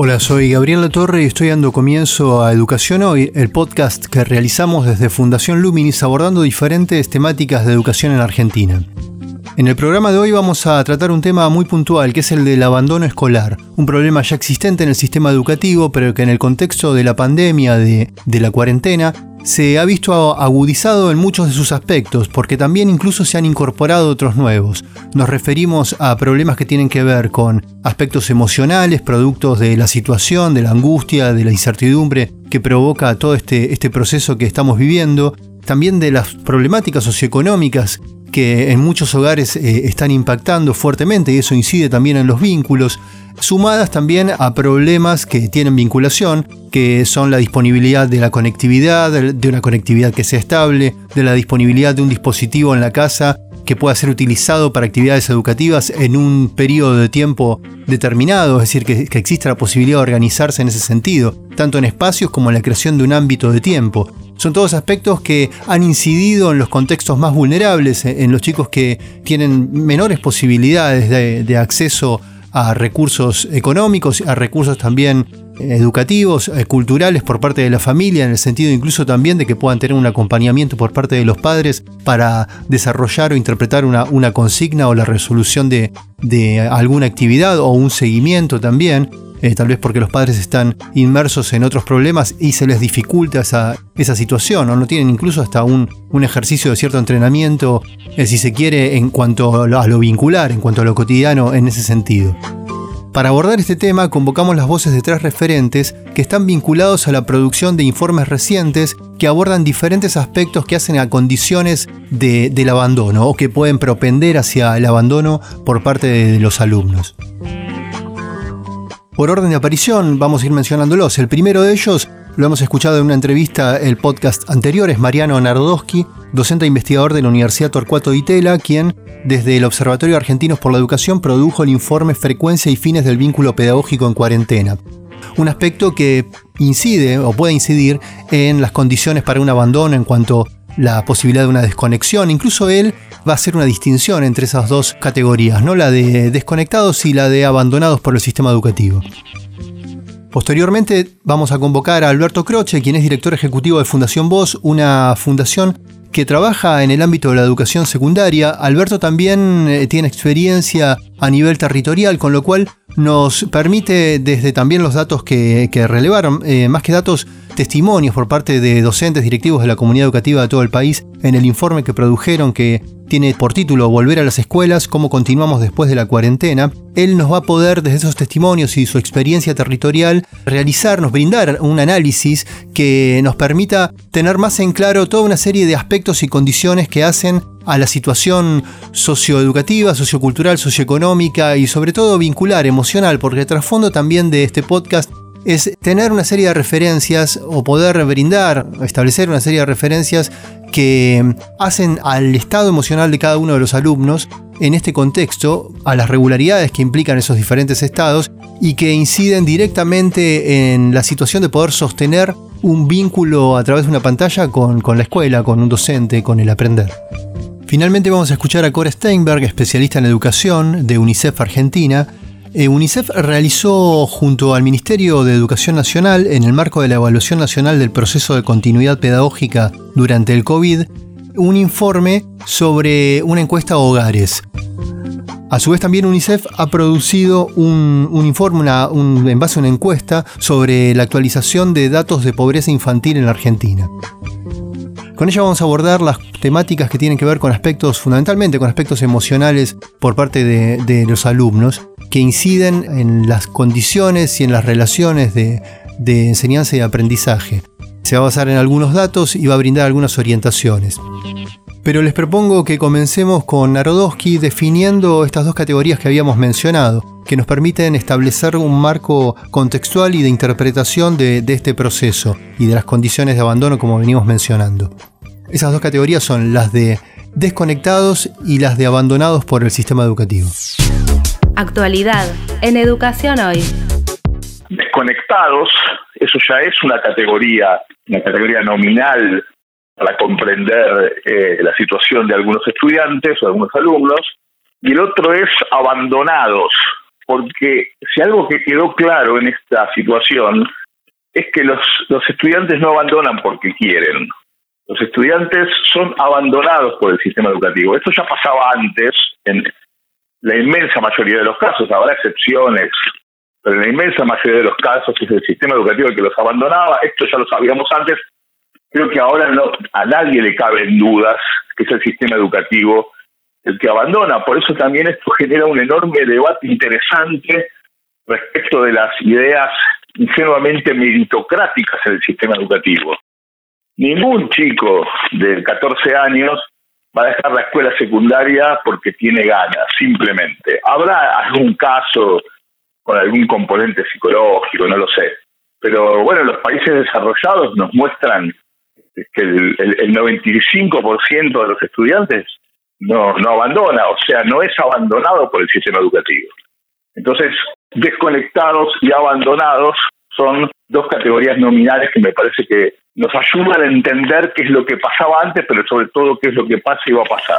Hola, soy Gabriel La Torre y estoy dando comienzo a Educación Hoy, el podcast que realizamos desde Fundación Luminis abordando diferentes temáticas de educación en Argentina. En el programa de hoy vamos a tratar un tema muy puntual, que es el del abandono escolar, un problema ya existente en el sistema educativo, pero que en el contexto de la pandemia, de, la cuarentena, se ha visto agudizado en muchos de sus aspectos, porque también incluso se han incorporado otros nuevos. Nos referimos a problemas que tienen que ver con aspectos emocionales, productos de la situación, de la angustia, de la incertidumbre que provoca todo este, este proceso que estamos viviendo, también de las problemáticas socioeconómicas que en muchos hogares eh, están impactando fuertemente y eso incide también en los vínculos, sumadas también a problemas que tienen vinculación, que son la disponibilidad de la conectividad, de una conectividad que sea estable, de la disponibilidad de un dispositivo en la casa que pueda ser utilizado para actividades educativas en un periodo de tiempo determinado, es decir, que, que exista la posibilidad de organizarse en ese sentido, tanto en espacios como en la creación de un ámbito de tiempo. Son todos aspectos que han incidido en los contextos más vulnerables, en los chicos que tienen menores posibilidades de, acceso a recursos económicos, a recursos también educativos, eh, culturales por parte de la familia, en el sentido incluso también de que puedan tener un acompañamiento por parte de los padres para desarrollar o interpretar una, una consigna o la resolución de alguna actividad o un seguimiento también. Eh, tal vez porque los padres están inmersos en otros problemas y se les dificulta esa, esa situación, o no tienen incluso hasta un, un ejercicio de cierto entrenamiento, eh, si se quiere, en cuanto a lo vincular, en cuanto a lo cotidiano en ese sentido. Para abordar este tema convocamos las voces de tres referentes que están vinculados a la producción de informes recientes que abordan diferentes aspectos que hacen a condiciones del abandono o que pueden propender hacia el abandono por parte de los alumnos. Por orden de aparición, vamos a ir mencionándolos. El primero de ellos lo hemos escuchado en una entrevista, el podcast anterior, es Mariano Nardowski, docente e investigador de la Universidad Torcuato de Itela, quien, desde el Observatorio Argentinos por la Educación, produjo el informe Frecuencia y fines del vínculo pedagógico en cuarentena. Un aspecto que incide o puede incidir en las condiciones para un abandono en cuanto la posibilidad de una desconexión. Incluso él va a hacer una distinción entre esas dos categorías, ¿no? la de desconectados y la de abandonados por el sistema educativo. Posteriormente vamos a convocar a Alberto Croce, quien es director ejecutivo de Fundación Voz, una fundación que trabaja en el ámbito de la educación secundaria. Alberto también eh, tiene experiencia a nivel territorial, con lo cual nos permite desde también los datos que, relevaron, eh, más que datos, testimonios por parte de docentes directivos de la comunidad educativa de todo el país en el informe que produjeron que tiene por título Volver a las escuelas, cómo continuamos después de la cuarentena. Él nos va a poder, desde esos testimonios y su experiencia territorial, realizarnos, brindar un análisis que nos permita tener más en claro toda una serie de aspectos y condiciones que hacen a la situación socioeducativa, sociocultural, socioeconómica y sobre todo vincular, emocional, porque el trasfondo también de este podcast es tener una serie de referencias o poder brindar, establecer una serie de referencias que hacen al estado emocional de cada uno de los alumnos en este contexto, a las regularidades que implican esos diferentes estados y que inciden directamente en la situación de poder sostener un vínculo a través de una pantalla con, la escuela, con un docente, con el aprender. Finalmente vamos a escuchar a Cora Steinberg, especialista en educación de UNICEF Argentina, UNICEF realizó junto al Ministerio de Educación Nacional, en el marco de la evaluación nacional del proceso de continuidad pedagógica durante el COVID, un informe sobre una encuesta a hogares. A su vez también UNICEF ha producido un, informe en base a una encuesta sobre la actualización de datos de pobreza infantil en la Argentina. Con ella vamos a abordar las temáticas que tienen que ver con aspectos, fundamentalmente con aspectos emocionales por parte de los alumnos que inciden en las condiciones y en las relaciones de, enseñanza y aprendizaje. Se va a basar en algunos datos y va a brindar algunas orientaciones. Pero les propongo que comencemos con Narodowski definiendo estas dos categorías que habíamos mencionado, que nos permiten establecer un marco contextual y de interpretación de, de, este proceso y de las condiciones de abandono como venimos mencionando. Esas dos categorías son las de desconectados y las de abandonados por el sistema educativo. Actualidad en Educación Hoy. Desconectados, eso ya es una categoría, una categoría nominal para comprender eh, la situación de algunos estudiantes o algunos alumnos, y el otro es abandonados, porque si algo que quedó claro en esta situación es que los, los estudiantes no abandonan porque quieren, los estudiantes son abandonados por el sistema educativo. Esto ya pasaba antes en la inmensa mayoría de los casos, habrá excepciones, pero en la inmensa mayoría de los casos es el sistema educativo el que los abandonaba, esto ya lo sabíamos antes, creo que ahora no, a nadie le caben dudas que es el sistema educativo el que abandona, por eso también esto genera un enorme debate interesante respecto de las ideas ingenuamente meritocráticas en el sistema educativo. Ningún chico de 14 años va a dejar la escuela secundaria porque tiene ganas, simplemente. Habrá algún caso con algún componente psicológico, no lo sé. Pero bueno, los países desarrollados nos muestran que el, el, 95% de los estudiantes no, no abandona, o sea, no es abandonado por el sistema educativo. Entonces, desconectados y abandonados son dos categorías nominales que me parece que nos ayudan a entender qué es lo que pasaba antes, pero sobre todo qué es lo que pasa y va a pasar.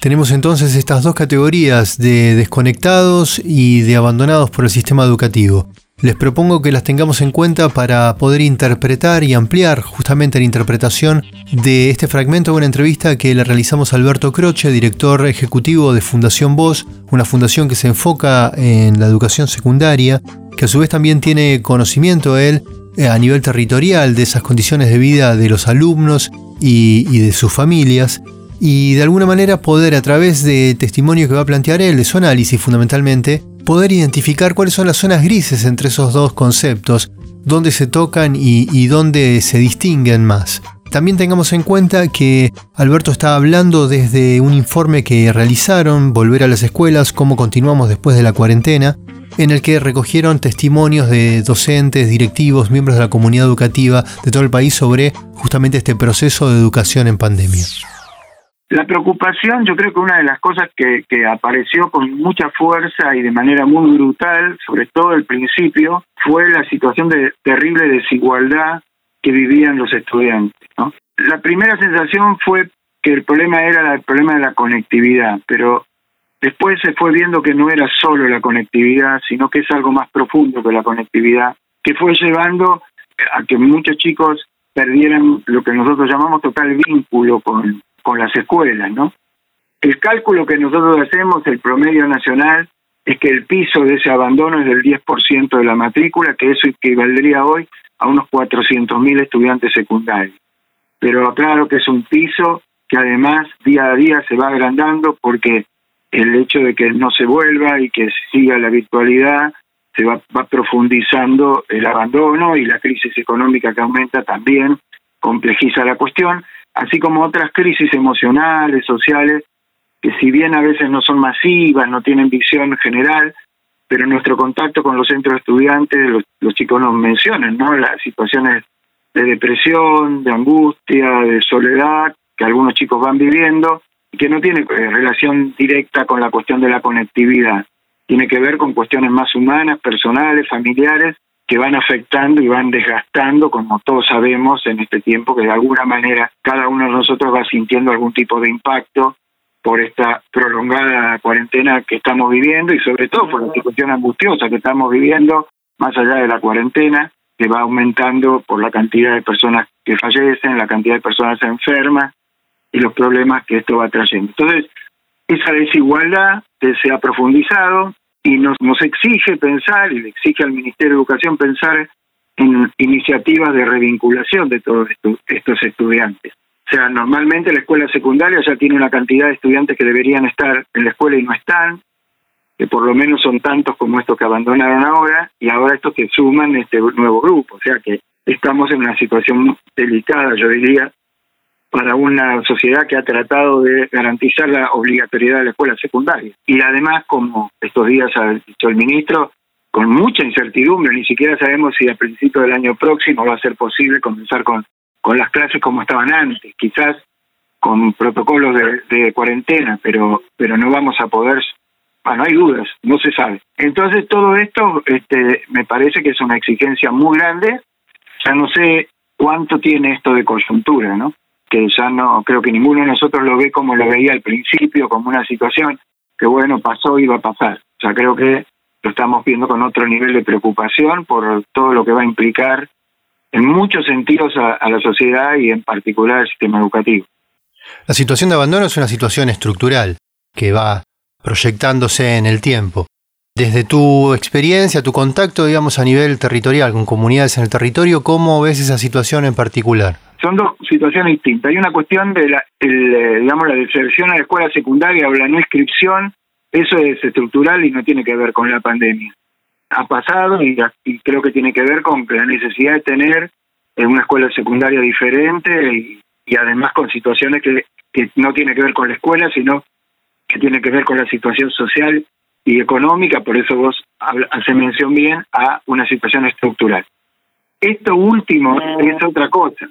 Tenemos entonces estas dos categorías de desconectados y de abandonados por el sistema educativo. Les propongo que las tengamos en cuenta para poder interpretar y ampliar justamente la interpretación de este fragmento de una entrevista que le realizamos a Alberto Croce, director ejecutivo de Fundación Voz, una fundación que se enfoca en la educación secundaria, que a su vez también tiene conocimiento él eh, a nivel territorial de esas condiciones de vida de los alumnos y, de sus familias. Y de alguna manera poder a través de testimonio que va a plantear él, de su análisis fundamentalmente, poder identificar cuáles son las zonas grises entre esos dos conceptos, dónde se tocan y, dónde se distinguen más. También tengamos en cuenta que Alberto está hablando desde un informe que realizaron, Volver a las Escuelas, cómo continuamos después de la cuarentena, en el que recogieron testimonios de docentes, directivos, miembros de la comunidad educativa de todo el país sobre justamente este proceso de educación en pandemia. La preocupación, yo creo que una de las cosas que, apareció con mucha fuerza y de manera muy brutal, sobre todo al principio, fue la situación de terrible desigualdad que vivían los estudiantes. La primera sensación fue que el problema era el problema de la conectividad, pero después se fue viendo que no era solo la conectividad, sino que es algo más profundo que la conectividad, que fue llevando a que muchos chicos perdieran lo que nosotros llamamos total vínculo con, con las escuelas, ¿no? El cálculo que nosotros hacemos, el promedio nacional, es que el piso de ese abandono es del 10% de la matrícula, que eso equivaldría hoy a unos 400.000 estudiantes secundarios. Pero claro que es un piso que además día a día se va agrandando porque el hecho de que no se vuelva y que siga la virtualidad se va, va profundizando el abandono y la crisis económica que aumenta también complejiza la cuestión así como otras crisis emocionales, sociales, que si bien a veces no son masivas, no tienen visión general, pero nuestro contacto con los centros de estudiantes, los, chicos nos mencionan, ¿no? Las situaciones de depresión, de angustia, de soledad que algunos chicos van viviendo y que no tiene eh, relación directa con la cuestión de la conectividad. Tiene que ver con cuestiones más humanas, personales, familiares, que van afectando y van desgastando, como todos sabemos en este tiempo, que de alguna manera cada uno de nosotros va sintiendo algún tipo de impacto por esta prolongada cuarentena que estamos viviendo y sobre todo por la situación angustiosa que estamos viviendo, más allá de la cuarentena, que va aumentando por la cantidad de personas que fallecen, la cantidad de personas enfermas y los problemas que esto va trayendo. Entonces, esa desigualdad se ha profundizado, y nos, nos exige pensar, y le exige al Ministerio de Educación pensar en iniciativas de revinculación de todos estos estudiantes. O sea, normalmente la escuela secundaria ya tiene una cantidad de estudiantes que deberían estar en la escuela y no están, que por lo menos son tantos como estos que abandonaron ahora, y ahora estos que suman este nuevo grupo. O sea que estamos en una situación delicada, yo diría, para una sociedad que ha tratado de garantizar la obligatoriedad de la escuela secundaria. Y además, como estos días ha dicho el ministro, con mucha incertidumbre, ni siquiera sabemos si a principios del año próximo va a ser posible comenzar con con las clases como estaban antes, quizás con protocolos de, cuarentena, pero, pero no vamos a poder, bueno, hay dudas, no se sabe. Entonces todo esto este, me parece que es una exigencia muy grande, ya no sé cuánto tiene esto de coyuntura, ¿no? Que ya no, creo que ninguno de nosotros lo ve como lo veía al principio, como una situación que bueno, pasó y va a pasar. O sea, creo que lo estamos viendo con otro nivel de preocupación por todo lo que va a implicar en muchos sentidos a, la sociedad y en particular al sistema educativo. La situación de abandono es una situación estructural que va proyectándose en el tiempo. Desde tu experiencia, tu contacto, digamos, a nivel territorial, con comunidades en el territorio, ¿cómo ves esa situación en particular? Son dos situaciones distintas. Hay una cuestión de la, eh, digamos, la deserción a la escuela secundaria o la no inscripción, eso es estructural y no tiene que ver con la pandemia. Ha pasado y, creo que tiene que ver con la necesidad de tener una escuela secundaria diferente y, además con situaciones que, que no tiene que ver con la escuela, sino que tiene que ver con la situación social y económica, por eso vos hace mención bien a una situación estructural. Esto último es otra cosa.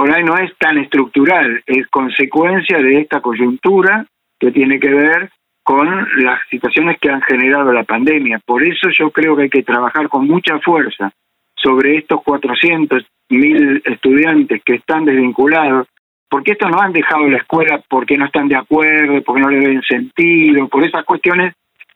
Por ahí no es tan estructural, es consecuencia de esta coyuntura que tiene que ver con las situaciones que han generado la pandemia. Por eso yo creo que hay que trabajar con mucha fuerza sobre estos 400 mil estudiantes que están desvinculados, porque estos no han dejado la escuela porque no están de acuerdo, porque no le ven sentido, por esas cuestiones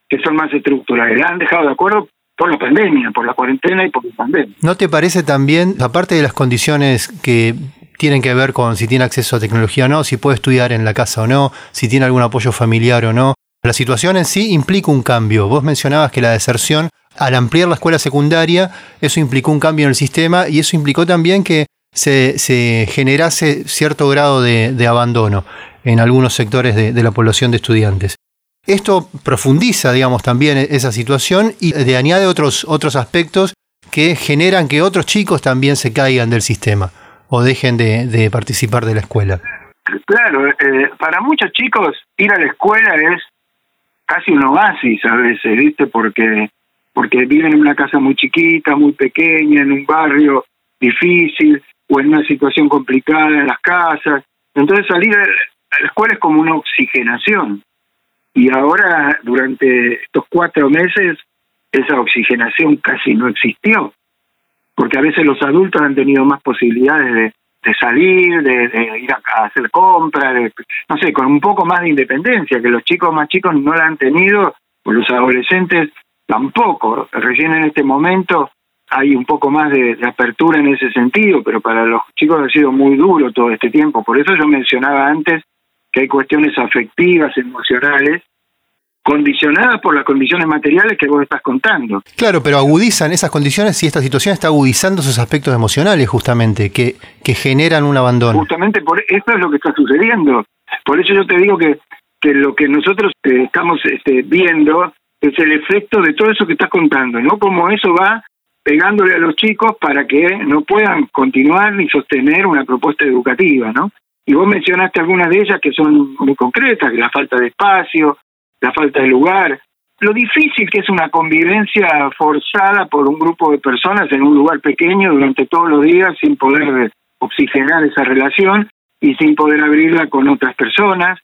que son más estructurales. Han dejado de acuerdo por la pandemia, por la cuarentena y por la pandemia. ¿No te parece también, aparte de las condiciones que tienen que ver con si tiene acceso a tecnología o no, si puede estudiar en la casa o no, si tiene algún apoyo familiar o no, la situación en sí implica un cambio. Vos mencionabas que la deserción, al ampliar la escuela secundaria, eso implicó un cambio en el sistema y eso implicó también que se, se generase cierto grado de, abandono en algunos sectores de la población de estudiantes. Esto profundiza, digamos, también esa situación y le añade otros, otros aspectos que generan que otros chicos también se caigan del sistema o dejen de, participar de la escuela. Claro, eh, para muchos chicos ir a la escuela es casi un oasis a veces, ¿viste? Porque, porque viven en una casa muy chiquita, muy pequeña, en un barrio difícil o en una situación complicada en las casas. Entonces salir a la escuela es como una oxigenación. Y ahora, durante estos cuatro meses, esa oxigenación casi no existió, porque a veces los adultos han tenido más posibilidades de, salir, de, ir a, hacer compras, no sé, con un poco más de independencia, que los chicos más chicos no la han tenido, o los adolescentes tampoco. Recién en este momento hay un poco más de, de, apertura en ese sentido, pero para los chicos ha sido muy duro todo este tiempo. Por eso yo mencionaba antes que hay cuestiones afectivas, emocionales, condicionadas por las condiciones materiales que vos estás contando. Claro, pero agudizan esas condiciones y esta situación está agudizando esos aspectos emocionales justamente, que, que generan un abandono. Justamente por eso es lo que está sucediendo. Por eso yo te digo que, que lo que nosotros eh, estamos este, viendo es el efecto de todo eso que estás contando, ¿no? Como eso va pegándole a los chicos para que no puedan continuar ni sostener una propuesta educativa, ¿no? Y vos mencionaste algunas de ellas que son muy concretas, la falta de espacio, la falta de lugar, lo difícil que es una convivencia forzada por un grupo de personas en un lugar pequeño durante todos los días sin poder oxigenar esa relación y sin poder abrirla con otras personas.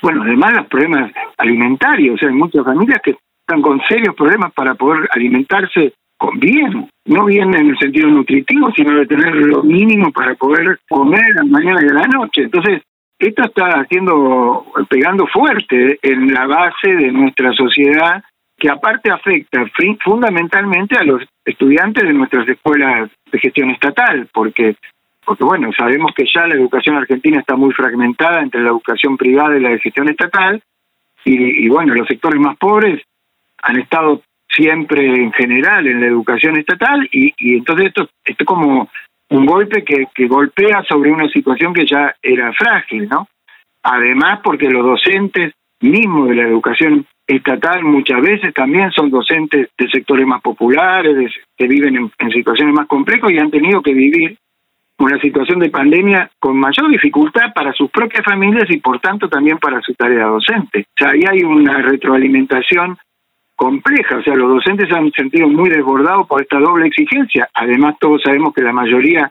Bueno, además los problemas alimentarios, o sea, hay muchas familias que están con serios problemas para poder alimentarse con bien, no bien en el sentido nutritivo, sino de tener lo mínimo para poder comer a la mañana y a la noche. Entonces, esto está haciendo, pegando fuerte en la base de nuestra sociedad, que aparte afecta fundamentalmente a los estudiantes de nuestras escuelas de gestión estatal, porque porque bueno, sabemos que ya la educación argentina está muy fragmentada entre la educación privada y la de gestión estatal, y, y bueno, los sectores más pobres han estado siempre en general en la educación estatal y, y entonces esto, esto como un golpe que, que golpea sobre una situación que ya era frágil, ¿no? Además, porque los docentes mismos de la educación estatal muchas veces también son docentes de sectores más populares, que viven en, en, situaciones más complejas y han tenido que vivir una situación de pandemia con mayor dificultad para sus propias familias y por tanto también para su tarea docente. O sea, ahí hay una retroalimentación compleja, o sea, los docentes se han sentido muy desbordados por esta doble exigencia. Además, todos sabemos que la mayoría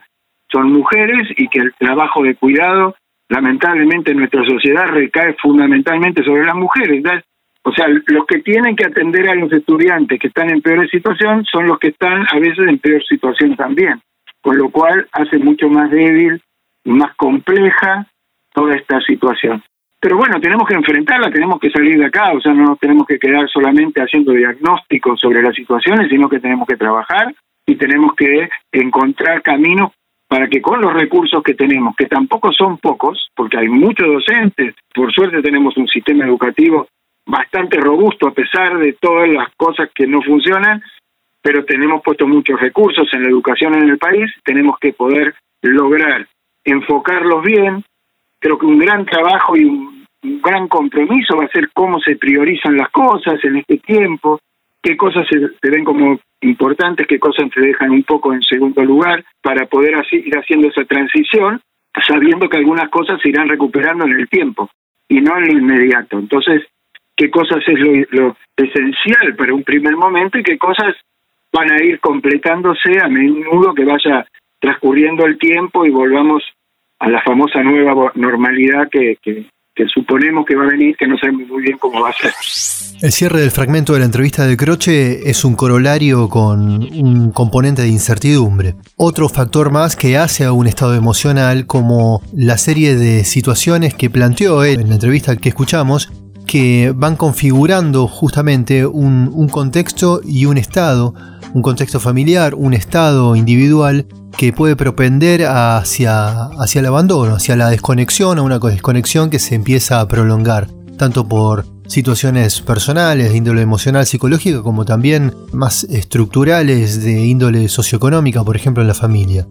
son mujeres y que el trabajo de cuidado lamentablemente en nuestra sociedad recae fundamentalmente sobre las mujeres. O sea, los que tienen que atender a los estudiantes que están en peor situación son los que están a veces en peor situación también, con lo cual hace mucho más débil y más compleja toda esta situación. Pero bueno, tenemos que enfrentarla, tenemos que salir de acá, o sea, no nos tenemos que quedar solamente haciendo diagnósticos sobre las situaciones, sino que tenemos que trabajar y tenemos que encontrar caminos para que con los recursos que tenemos, que tampoco son pocos, porque hay muchos docentes, por suerte tenemos un sistema educativo bastante robusto a pesar de todas las cosas que no funcionan, pero tenemos puesto muchos recursos en la educación en el país, tenemos que poder lograr enfocarlos bien. Creo que un gran trabajo y un, gran compromiso va a ser cómo se priorizan las cosas en este tiempo, qué cosas se, ven como importantes, qué cosas se dejan un poco en segundo lugar para poder así, ir haciendo esa transición, sabiendo que algunas cosas se irán recuperando en el tiempo y no en lo inmediato. Entonces, qué cosas es lo, esencial para un primer momento y qué cosas van a ir completándose a menudo que vaya transcurriendo el tiempo y volvamos a la famosa nueva normalidad que, que, suponemos que va a venir, que no sabemos muy bien cómo va a ser. El cierre del fragmento de la entrevista de Croce es un corolario con un componente de incertidumbre. Otro factor más que hace a un estado emocional como la serie de situaciones que planteó él en la entrevista que escuchamos que van configurando justamente un, contexto y un estado, un contexto familiar, un estado individual que puede propender hacia, hacia el abandono, hacia la desconexión, a una desconexión que se empieza a prolongar, tanto por situaciones personales de índole emocional, psicológica, como también más estructurales de índole socioeconómica, por ejemplo en la familia.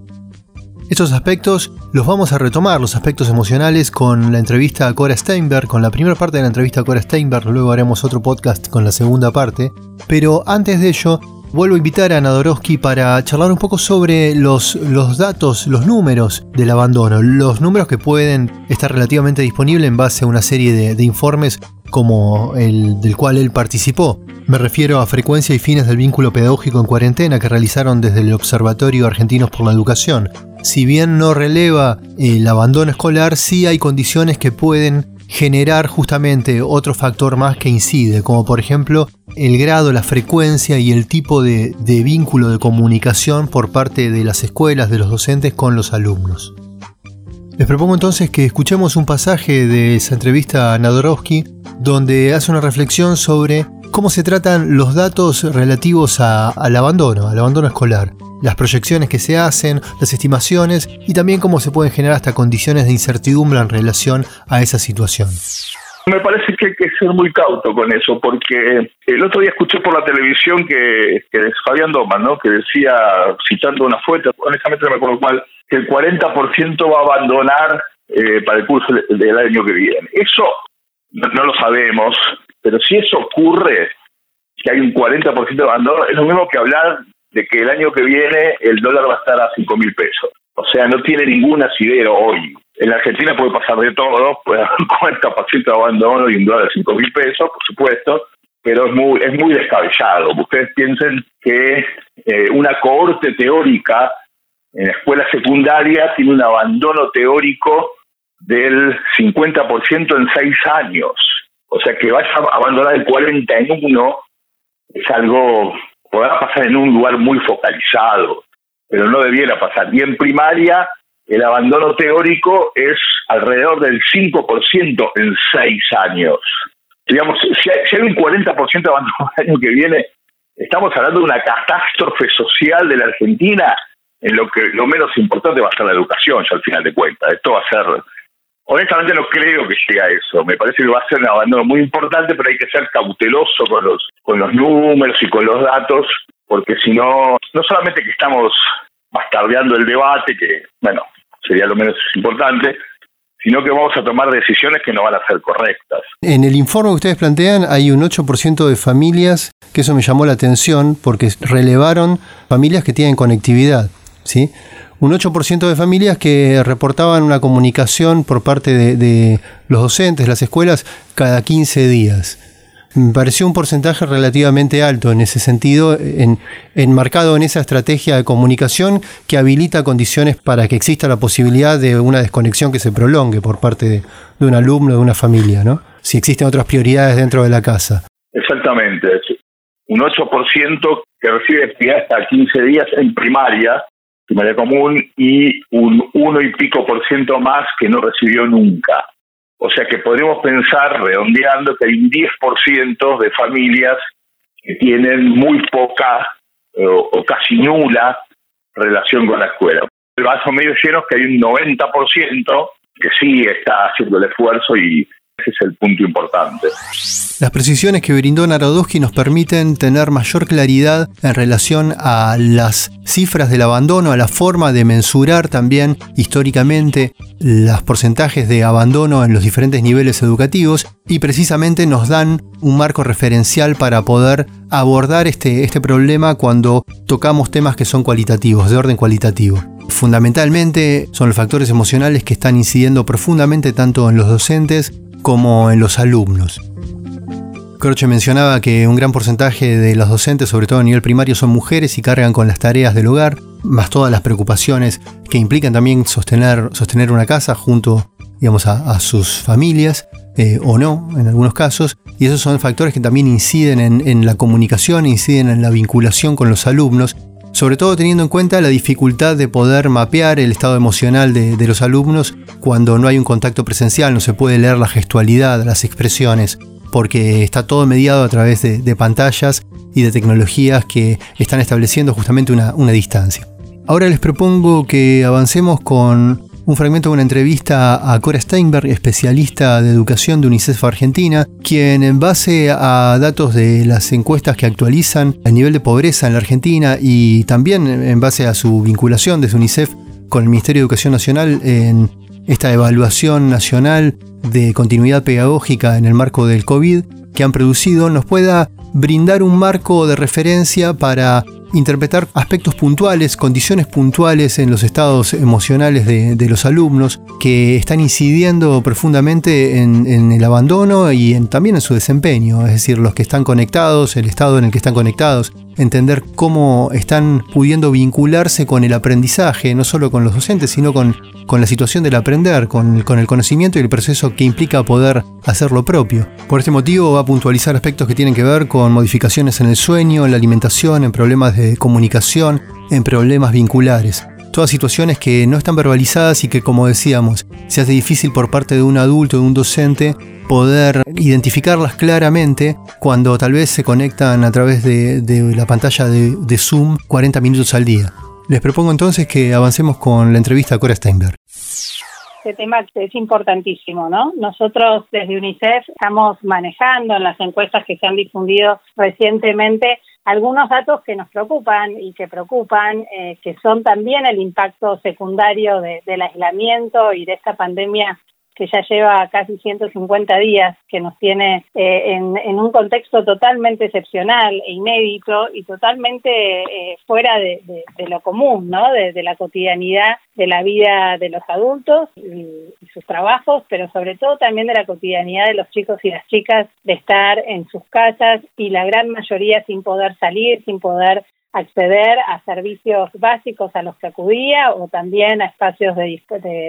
Estos aspectos los vamos a retomar, los aspectos emocionales, con la entrevista a Cora Steinberg, con la primera parte de la entrevista a Cora Steinberg, luego haremos otro podcast con la segunda parte. Pero antes de ello, vuelvo a invitar a Nadorowski para charlar un poco sobre los, los datos, los números del abandono, los números que pueden estar relativamente disponibles en base a una serie de, de informes como el del cual él participó. Me refiero a frecuencia y fines del vínculo pedagógico en cuarentena que realizaron desde el Observatorio Argentinos por la Educación, si bien no releva el abandono escolar, sí hay condiciones que pueden generar justamente otro factor más que incide, como por ejemplo el grado, la frecuencia y el tipo de, vínculo de comunicación por parte de las escuelas, de los docentes con los alumnos. Les propongo entonces que escuchemos un pasaje de esa entrevista a Nadorowski, donde hace una reflexión sobre cómo se tratan los datos relativos al abandono, al abandono escolar las proyecciones que se hacen, las estimaciones y también cómo se pueden generar hasta condiciones de incertidumbre en relación a esa situación. Me parece que hay que ser muy cauto con eso, porque el otro día escuché por la televisión que, es Fabián Doman, ¿no? que decía, citando una fuente, honestamente no me acuerdo cuál, que el 40% va a abandonar eh, para el curso del año que viene. Eso no, lo sabemos, pero si eso ocurre, que hay un 40% de abandono, es lo mismo que hablar de que el año que viene el dólar va a estar a 5 mil pesos. O sea, no tiene ningún asidero hoy. En la Argentina puede pasar de todo, puede haber un 40% de abandono y un dólar de 5 mil pesos, por supuesto, pero es muy, es muy descabellado. Ustedes piensen que eh, una cohorte teórica en la escuela secundaria tiene un abandono teórico del 50% en seis años. O sea, que vaya a abandonar el 40 en uno es algo podrá pasar en un lugar muy focalizado, pero no debiera pasar. Y en primaria, el abandono teórico es alrededor del 5% en seis años. Digamos, si hay, un 40% de abandono el año que viene, estamos hablando de una catástrofe social de la Argentina en lo que lo menos importante va a ser la educación, ya al final de cuentas. Esto va a ser Honestamente no creo que llegue a eso. Me parece que va a ser un abandono muy importante, pero hay que ser cauteloso con los, con los números y con los datos, porque si no, no solamente que estamos bastardeando el debate, que, bueno, sería lo menos importante, sino que vamos a tomar decisiones que no van a ser correctas. En el informe que ustedes plantean hay un 8% de familias, que eso me llamó la atención, porque relevaron familias que tienen conectividad, ¿sí? Un 8% de familias que reportaban una comunicación por parte de, los docentes, las escuelas, cada 15 días. Me pareció un porcentaje relativamente alto en ese sentido, en, enmarcado en esa estrategia de comunicación que habilita condiciones para que exista la posibilidad de una desconexión que se prolongue por parte de, un alumno, de una familia, ¿no? Si existen otras prioridades dentro de la casa. Exactamente. Un 8% que recibe hasta 15 días en primaria, primaria común, y un 1 y pico por ciento más que no recibió nunca. O sea que podríamos pensar, redondeando, que hay un 10% de familias que tienen muy poca eh, o, casi nula relación con la escuela. El vaso medio lleno es que hay un 90% que sí está haciendo el esfuerzo y ese es el punto importante. Las precisiones que brindó Narodowski nos permiten tener mayor claridad en relación a las cifras del abandono, a la forma de mensurar también históricamente los porcentajes de abandono en los diferentes niveles educativos y precisamente nos dan un marco referencial para poder abordar este, este problema cuando tocamos temas que son cualitativos, de orden cualitativo. Fundamentalmente son los factores emocionales que están incidiendo profundamente tanto en los docentes como en los alumnos. Croce mencionaba que un gran porcentaje de los docentes, sobre todo a nivel primario, son mujeres y cargan con las tareas del hogar, más todas las preocupaciones que implican también sostener, sostener una casa junto digamos, a, sus familias, eh, o no, en algunos casos, y esos son factores que también inciden en, la comunicación, inciden en la vinculación con los alumnos, sobre todo teniendo en cuenta la dificultad de poder mapear el estado emocional de, de, los alumnos cuando no hay un contacto presencial, no se puede leer la gestualidad, las expresiones porque está todo mediado a través de, pantallas y de tecnologías que están estableciendo justamente una, distancia. Ahora les propongo que avancemos con un fragmento de una entrevista a Cora Steinberg, especialista de educación de UNICEF Argentina, quien en base a datos de las encuestas que actualizan el nivel de pobreza en la Argentina y también en base a su vinculación desde UNICEF con el Ministerio de Educación Nacional en esta evaluación nacional de continuidad pedagógica en el marco del COVID que han producido nos pueda brindar un marco de referencia para interpretar aspectos puntuales, condiciones puntuales en los estados emocionales de, los alumnos que están incidiendo profundamente en, el abandono y también en su desempeño, es decir, los que están conectados, el estado en el que están conectados, entender cómo están pudiendo vincularse con el aprendizaje, no solo con los docentes, sino con, la situación del aprender, con, con el conocimiento y el proceso que implica poder hacer lo propio. Por este motivo va a puntualizar aspectos que tienen que ver con modificaciones en el sueño, en la alimentación, en problemas de comunicación, en problemas vinculares. Todas situaciones que no están verbalizadas y que, como decíamos, se hace difícil por parte de un adulto, de un docente, poder identificarlas claramente cuando tal vez se conectan a través de, la pantalla de, de, Zoom 40 minutos al día. Les propongo entonces que avancemos con la entrevista a Cora Steinberg. Este tema es importantísimo, ¿no? Nosotros desde UNICEF estamos manejando en las encuestas que se han difundido recientemente algunos datos que nos preocupan y que preocupan, eh, que son también el impacto secundario del aislamiento y de esta pandemia que ya lleva casi 150 días, que nos tiene eh, en, un contexto totalmente excepcional e inédito y totalmente eh, fuera de, lo común, ¿no? De, la cotidianidad de la vida de los adultos y, sus trabajos, pero sobre todo también de la cotidianidad de los chicos y las chicas de estar en sus casas y la gran mayoría sin poder salir, sin poder acceder a servicios básicos a los que acudía o también a espacios de,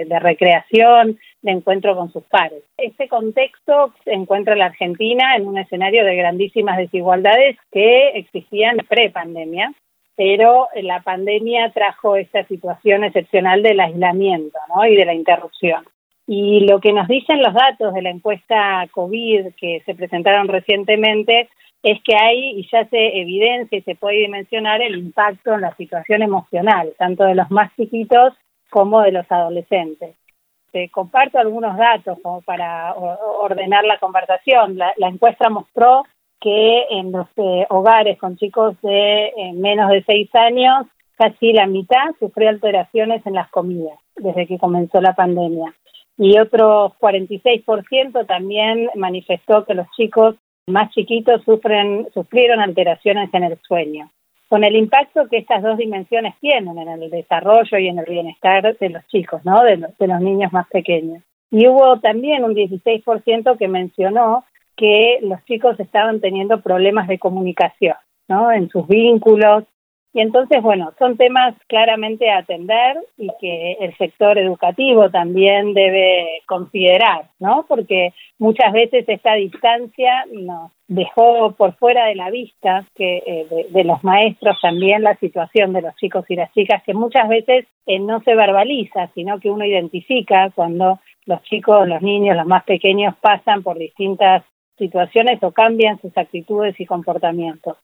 de, recreación, de encuentro con sus pares. Este contexto encuentra la Argentina en un escenario de grandísimas desigualdades que existían pre-pandemia, pero la pandemia trajo esta situación excepcional del aislamiento y de la interrupción. Y lo que nos dicen los datos de la encuesta COVID que se presentaron recientemente es que hay y ya se evidencia y se puede dimensionar el impacto en la situación emocional, tanto de los más chiquitos como de los adolescentes. Te comparto algunos datos como para ordenar la conversación. La, encuesta mostró que en los eh, hogares con chicos de eh, menos de seis años, casi la mitad sufrió alteraciones en las comidas desde que comenzó la pandemia. Y otro 46% también manifestó que los chicos más chiquitos sufren, sufrieron alteraciones en el sueño. Con el impacto que estas dos dimensiones tienen en el desarrollo y en el bienestar de los chicos, ¿no? de, los, de los niños más pequeños. Y hubo también un 16% que mencionó que los chicos estaban teniendo problemas de comunicación, ¿no? En sus vínculos, y entonces, bueno, son temas claramente a atender y que el sector educativo también debe considerar, ¿no? Porque muchas veces esta distancia nos dejó por fuera de la vista que eh, de, los maestros también la situación de los chicos y las chicas que muchas veces eh, no se verbaliza, sino que uno identifica cuando los chicos, los niños, los más pequeños pasan por distintas situaciones o cambian sus actitudes y comportamientos.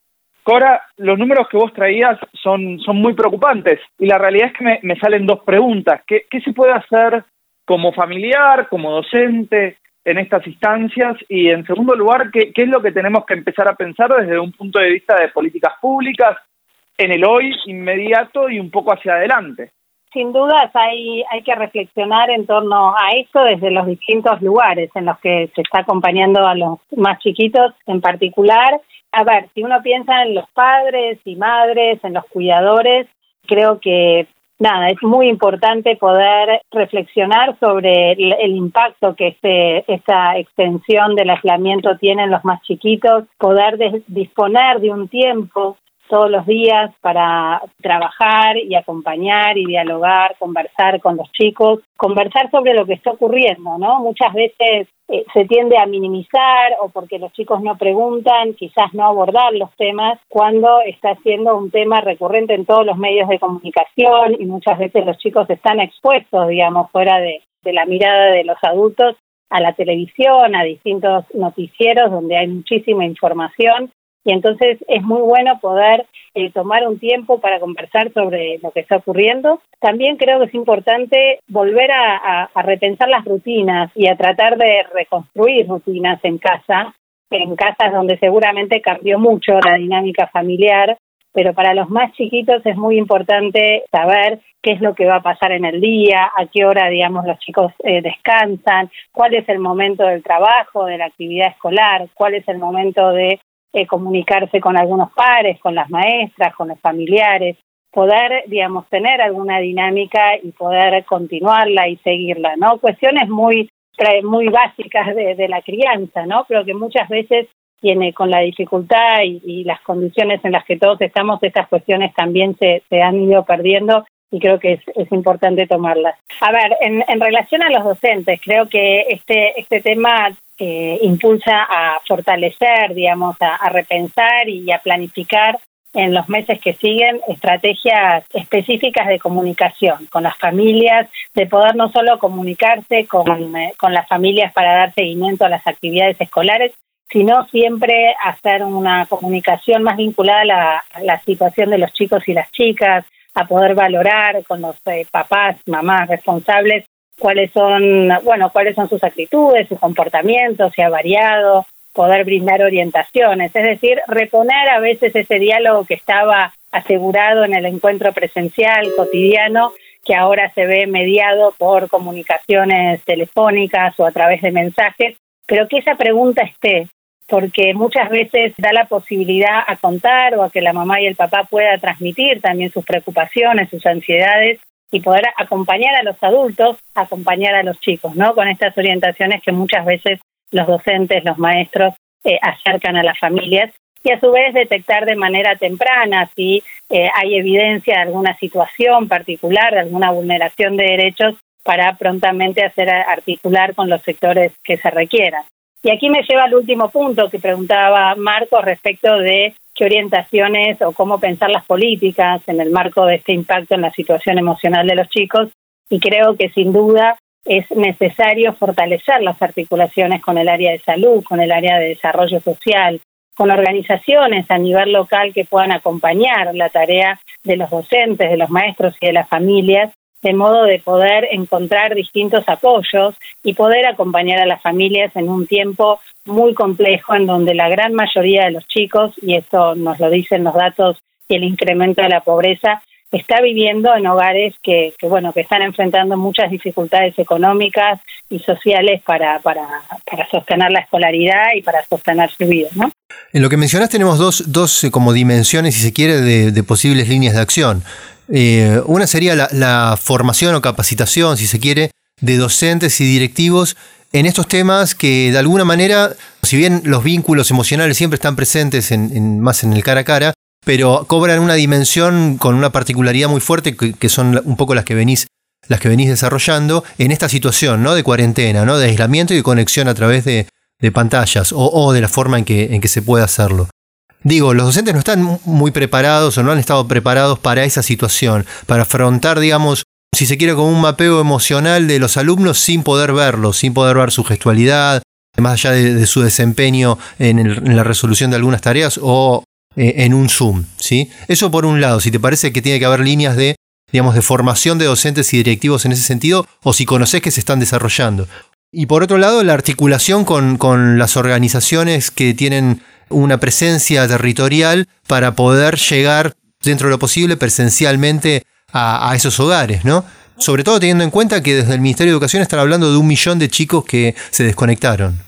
Cora, los números que vos traías son, son muy preocupantes y la realidad es que me, salen dos preguntas. ¿Qué, ¿Qué, se puede hacer como familiar, como docente en estas instancias? Y en segundo lugar, ¿qué, ¿qué es lo que tenemos que empezar a pensar desde un punto de vista de políticas públicas en el hoy inmediato y un poco hacia adelante? Sin dudas hay, hay que reflexionar en torno a esto desde los distintos lugares en los que se está acompañando a los más chiquitos en particular a ver, si uno piensa en los padres y madres, en los cuidadores, creo que nada, es muy importante poder reflexionar sobre el, impacto que este, esta extensión del aislamiento tiene en los más chiquitos, poder disponer de un tiempo todos los días para trabajar y acompañar y dialogar, conversar con los chicos, conversar sobre lo que está ocurriendo, ¿no? Muchas veces eh, se tiende a minimizar o porque los chicos no preguntan, quizás no abordar los temas cuando está siendo un tema recurrente en todos los medios de comunicación y muchas veces los chicos están expuestos, digamos, fuera de, de la mirada de los adultos a la televisión, a distintos noticieros donde hay muchísima información y entonces es muy bueno poder eh, tomar un tiempo para conversar sobre lo que está ocurriendo. También creo que es importante volver a, repensar las rutinas y a tratar de reconstruir rutinas en casa, en casas donde seguramente cambió mucho la dinámica familiar, pero para los más chiquitos es muy importante saber qué es lo que va a pasar en el día, a qué hora, digamos, los chicos eh, descansan, cuál es el momento del trabajo, de la actividad escolar, cuál es el momento de eh, comunicarse con algunos pares, con las maestras, con los familiares, poder, digamos, tener alguna dinámica y poder continuarla y seguirla, ¿no? Cuestiones muy, muy básicas de, la crianza, ¿no? Pero que muchas veces tiene con la dificultad y, las condiciones en las que todos estamos, estas cuestiones también se, se han ido perdiendo y creo que es, es importante tomarlas. A ver, en, en, relación a los docentes, creo que este, este tema eh, impulsa a fortalecer, digamos, a, repensar y a planificar en los meses que siguen estrategias específicas de comunicación con las familias, de poder no solo comunicarse con, eh, las familias para dar seguimiento a las actividades escolares, sino siempre hacer una comunicación más vinculada a la, a la situación de los chicos y las chicas, a poder valorar con los eh, papás, mamás responsables cuáles son, bueno, cuáles son sus actitudes, su comportamiento, si ha variado, poder brindar orientaciones, es decir, reponer a veces ese diálogo que estaba asegurado en el encuentro presencial cotidiano que ahora se ve mediado por comunicaciones telefónicas o a través de mensajes, pero que esa pregunta esté, porque muchas veces da la posibilidad a contar o a que la mamá y el papá pueda transmitir también sus preocupaciones, sus ansiedades y poder acompañar a los adultos, acompañar a los chicos, ¿no? Con estas orientaciones que muchas veces los docentes, los maestros eh, acercan a las familias y a su vez detectar de manera temprana si eh, hay evidencia de alguna situación particular, de alguna vulneración de derechos para prontamente hacer articular con los sectores que se requieran. Y aquí me lleva al último punto que preguntaba Marco respecto de qué orientaciones o cómo pensar las políticas en el marco de este impacto en la situación emocional de los chicos. Y creo que sin duda es necesario fortalecer las articulaciones con el área de salud, con el área de desarrollo social, con organizaciones a nivel local que puedan acompañar la tarea de los docentes, de los maestros y de las familias de modo de poder encontrar distintos apoyos y poder acompañar a las familias en un tiempo muy complejo en donde la gran mayoría de los chicos, y esto nos lo dicen los datos y el incremento de la pobreza, está viviendo en hogares que, bueno que están enfrentando muchas dificultades económicas y sociales para, para, para sostener la escolaridad y para sostener su vida, ¿no? En lo que mencionas tenemos dos, dos eh, como dimensiones, si se quiere, de posibles líneas de acción. Eh, una sería la, formación o capacitación, si se quiere, de docentes y directivos en estos temas que de alguna manera, si bien los vínculos emocionales siempre están presentes en, más en el cara a cara, pero cobran una dimensión con una particularidad muy fuerte que, son un poco las que venís las que venís desarrollando en esta situación ¿no? de cuarentena, ¿no? de aislamiento y de conexión a través de, pantallas o, de la forma en que, en que se puede hacerlo. Digo, los docentes no están muy preparados o no han estado preparados para esa situación, para afrontar, digamos, si se quiere, como un mapeo emocional de los alumnos sin poder verlo, sin poder ver su gestualidad, más allá de, su desempeño en, la resolución de algunas tareas o eh, en un Zoom. ¿sí? Eso por un lado, si te parece que tiene que haber líneas de, digamos, de formación de docentes y directivos en ese sentido, o si conoces que se están desarrollando. Y por otro lado, la articulación con las organizaciones que tienen una presencia territorial para poder llegar, dentro de lo posible, presencialmente a, esos hogares, ¿no? Sobre todo teniendo en cuenta que desde el Ministerio de Educación están hablando de un millón de chicos que se desconectaron.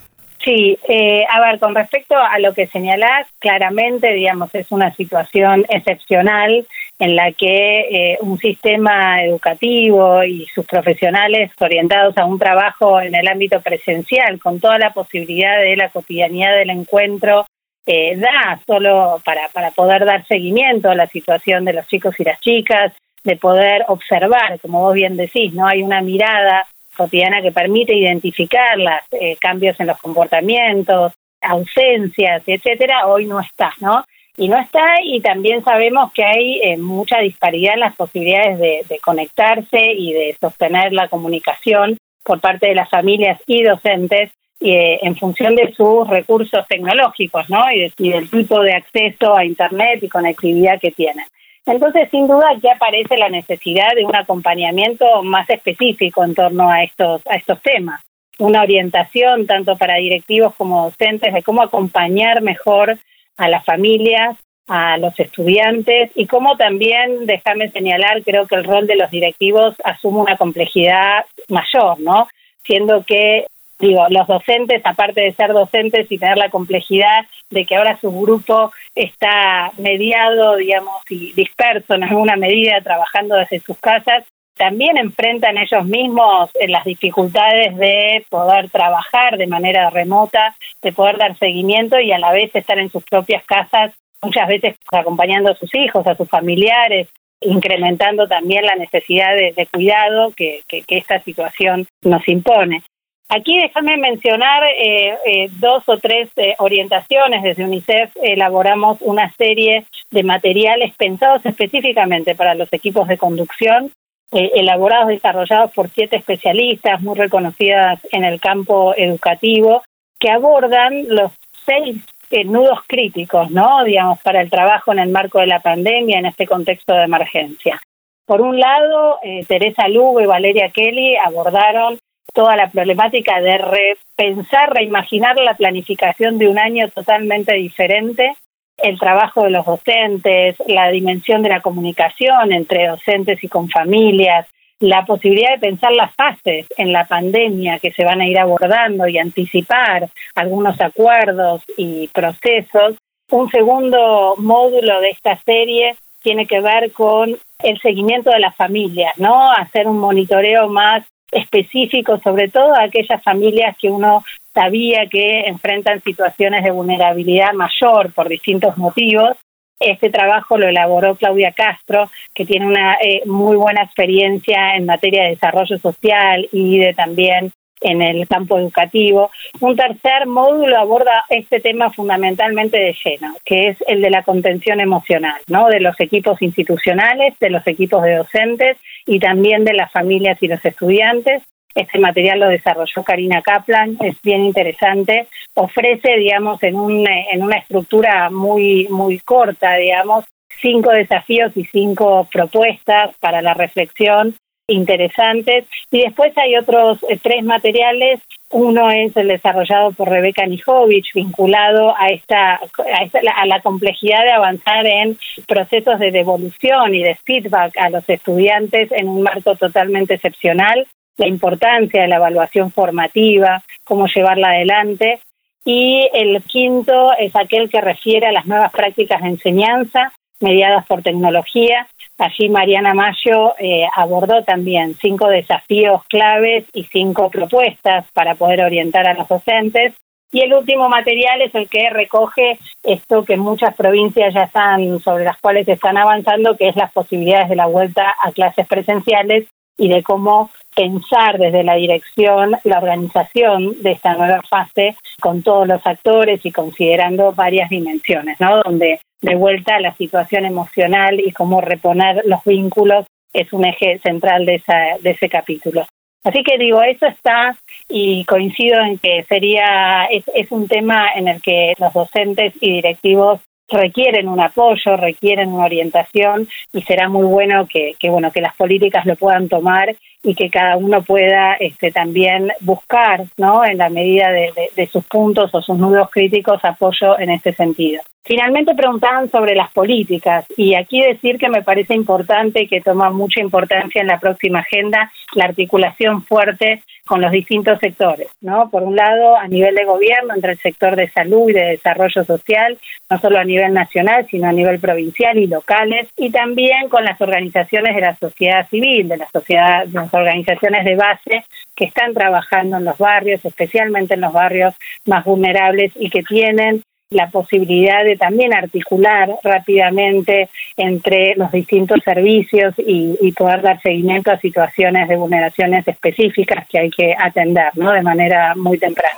Sí, eh, a ver, con respecto a lo que señalás, claramente, digamos, es una situación excepcional en la que eh, un sistema educativo y sus profesionales orientados a un trabajo en el ámbito presencial, con toda la posibilidad de la cotidianidad del encuentro, eh, da solo para, para poder dar seguimiento a la situación de los chicos y las chicas, de poder observar, como vos bien decís, ¿no? Hay una mirada cotidiana que permite identificar los eh, cambios en los comportamientos, ausencias, etcétera, hoy no está, ¿no? Y no está, y también sabemos que hay eh, mucha disparidad en las posibilidades de, conectarse y de sostener la comunicación por parte de las familias y docentes eh, en función de sus recursos tecnológicos, ¿no? y del tipo de acceso a Internet y conectividad que tienen. Entonces, sin duda, ya aparece la necesidad de un acompañamiento más específico en torno a estos, a estos temas. Una orientación tanto para directivos como docentes de cómo acompañar mejor a las familias, a los estudiantes y cómo también, déjame señalar, creo que el rol de los directivos asume una complejidad mayor, ¿no? Siendo que digo, los docentes, aparte de ser docentes y tener la complejidad de que ahora su grupo está mediado, digamos, y disperso en alguna medida, trabajando desde sus casas, también enfrentan ellos mismos en las dificultades de poder trabajar de manera remota, de poder dar seguimiento y a la vez estar en sus propias casas, muchas veces acompañando a sus hijos, a sus familiares, incrementando también la necesidad de, cuidado que, esta situación nos impone. Aquí déjame mencionar eh, eh, dos o tres eh, orientaciones. Desde UNICEF elaboramos una serie de materiales pensados específicamente para los equipos de conducción, elaborados desarrollados por siete especialistas muy reconocidas en el campo educativo, que abordan los seis nudos críticos, ¿no? Digamos, para el trabajo en el marco de la pandemia, en este contexto de emergencia. Por un lado, Teresa Lugo y Valeria Kelly abordaron toda la problemática de repensar, reimaginar la planificación de un año totalmente diferente, el trabajo de los docentes, la dimensión de la comunicación entre docentes y con familias, la posibilidad de pensar las fases en la pandemia que se van a ir abordando y anticipar algunos acuerdos y procesos. Un segundo módulo de esta serie tiene que ver con el seguimiento de las familias, ¿no? Hacer un monitoreo más específico, sobre todo a aquellas familias que uno sabía que enfrentan situaciones de vulnerabilidad mayor por distintos motivos. Este trabajo lo elaboró Claudia Castro, que tiene una eh, muy buena experiencia en materia de desarrollo social y de también en el campo educativo. Un tercer módulo aborda este tema fundamentalmente de lleno, que es el de la contención emocional, ¿no? De los equipos institucionales, de los equipos de docentes y también de las familias y los estudiantes. Este material lo desarrolló Karina Kaplan, es bien interesante, ofrece, digamos, en, un, en una estructura muy, muy corta, digamos, cinco desafíos y cinco propuestas para la reflexión interesantes. Y después hay otros eh, tres materiales. Uno es el desarrollado por Rebeca Nijovic, vinculado a esta, a la complejidad de avanzar en procesos de devolución y de feedback a los estudiantes en un marco totalmente excepcional, la importancia de la evaluación formativa, cómo llevarla adelante. Y el quinto es aquel que refiere a las nuevas prácticas de enseñanza mediadas por tecnología Allí Mariana Mayo eh, abordó también cinco desafíos claves y cinco propuestas para poder orientar a los docentes. Y el último material es el que recoge esto que muchas provincias ya están, sobre las cuales están avanzando, que es las posibilidades de la vuelta a clases presenciales y de cómo pensar desde la dirección la organización de esta nueva fase con todos los actores y considerando varias dimensiones, ¿no? Donde de vuelta la situación emocional y cómo reponer los vínculos es un eje central de, esa, de ese capítulo. Así que digo, eso está y coincido en que sería, es, es un tema en el que los docentes y directivos requieren un apoyo, requieren una orientación y será muy bueno que, que, bueno que las políticas lo puedan tomar y que cada uno pueda este, también buscar, ¿no? En la medida de, sus puntos o sus nudos críticos apoyo en este sentido. Finalmente preguntaban sobre las políticas y aquí decir que me parece importante que toma mucha importancia en la próxima agenda la articulación fuerte con los distintos sectores, ¿no? Por un lado, a nivel de gobierno, entre el sector de salud y de desarrollo social, no solo a nivel nacional, sino a nivel provincial y locales, y también con las organizaciones de la sociedad civil, de la sociedad, organizaciones de base que están trabajando en los barrios, especialmente en los barrios más vulnerables y que tienen la posibilidad de también articular rápidamente entre los distintos servicios y, poder dar seguimiento a situaciones de vulneraciones específicas que hay que atender ¿no? de manera muy temprana.